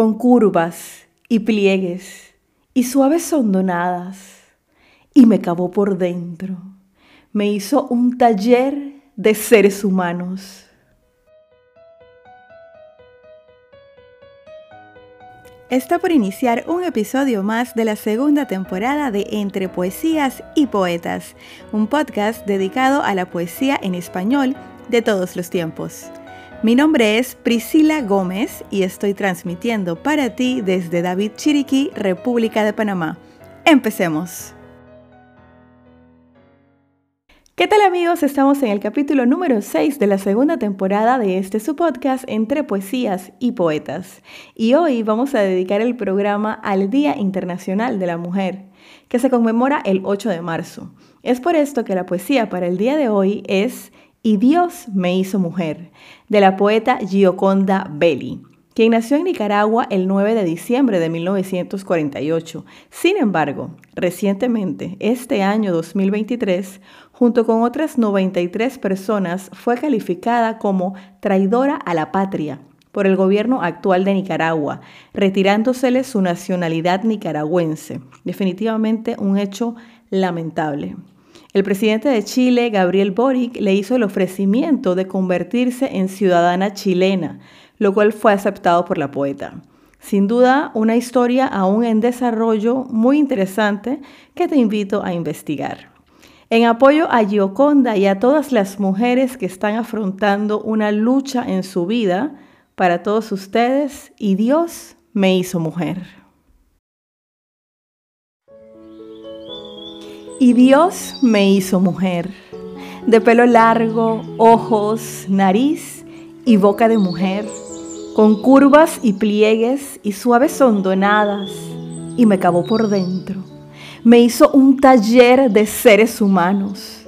con curvas y pliegues y suaves hondonadas, y me cavó por dentro. Me hizo un taller de seres humanos. Está por iniciar un episodio más de la segunda temporada de Entre Poesías y Poetas, un podcast dedicado a la poesía en español de todos los tiempos. Mi nombre es Priscila Gómez y estoy transmitiendo para ti desde David Chiriquí, República de Panamá. Empecemos. ¿Qué tal amigos? Estamos en el capítulo número 6 de la segunda temporada de este su podcast entre poesías y poetas. Y hoy vamos a dedicar el programa al Día Internacional de la Mujer, que se conmemora el 8 de marzo. Es por esto que la poesía para el día de hoy es Y Dios me hizo mujer, de la poeta Gioconda Belli quien nació en Nicaragua el 9 de diciembre de 1948. Sin embargo, recientemente, este año 2023, junto con otras 93 personas, fue calificada como traidora a la patria por el gobierno actual de Nicaragua, retirándosele su nacionalidad nicaragüense. Definitivamente un hecho lamentable. El presidente de Chile, Gabriel Boric, le hizo el ofrecimiento de convertirse en ciudadana chilena, lo cual fue aceptado por la poeta. Sin duda, una historia aún en desarrollo muy interesante que te invito a investigar. En apoyo a Gioconda y a todas las mujeres que están afrontando una lucha en su vida, para todos ustedes, y Dios me hizo mujer. Y Dios me hizo mujer, de pelo largo, ojos, nariz y boca de mujer con curvas y pliegues y suaves hondonadas, y me cavó por dentro. Me hizo un taller de seres humanos.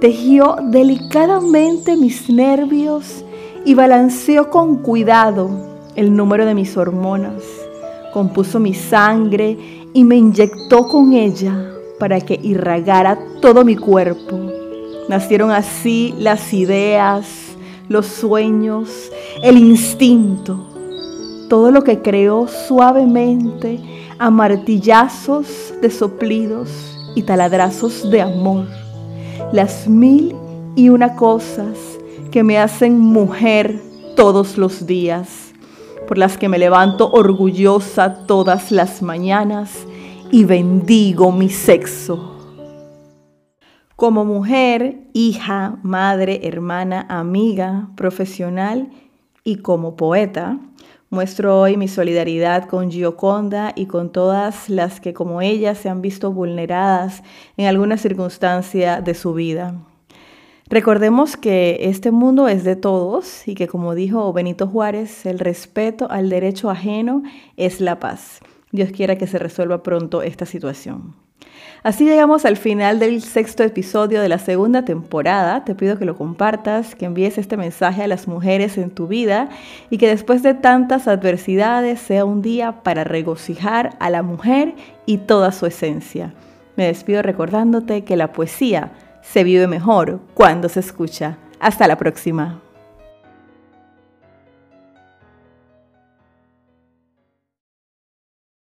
Tejió delicadamente mis nervios y balanceó con cuidado el número de mis hormonas. Compuso mi sangre y me inyectó con ella para que irragara todo mi cuerpo. Nacieron así las ideas, los sueños, el instinto, todo lo que creó suavemente a martillazos de soplidos y taladrazos de amor, las mil y una cosas que me hacen mujer todos los días, por las que me levanto orgullosa todas las mañanas y bendigo mi sexo. Como mujer, hija, madre, hermana, amiga, profesional y como poeta, muestro hoy mi solidaridad con Gioconda y con todas las que como ella se han visto vulneradas en alguna circunstancia de su vida. Recordemos que este mundo es de todos y que como dijo Benito Juárez, el respeto al derecho ajeno es la paz. Dios quiera que se resuelva pronto esta situación. Así llegamos al final del sexto episodio de la segunda temporada. Te pido que lo compartas, que envíes este mensaje a las mujeres en tu vida y que después de tantas adversidades sea un día para regocijar a la mujer y toda su esencia. Me despido recordándote que la poesía se vive mejor cuando se escucha. Hasta la próxima.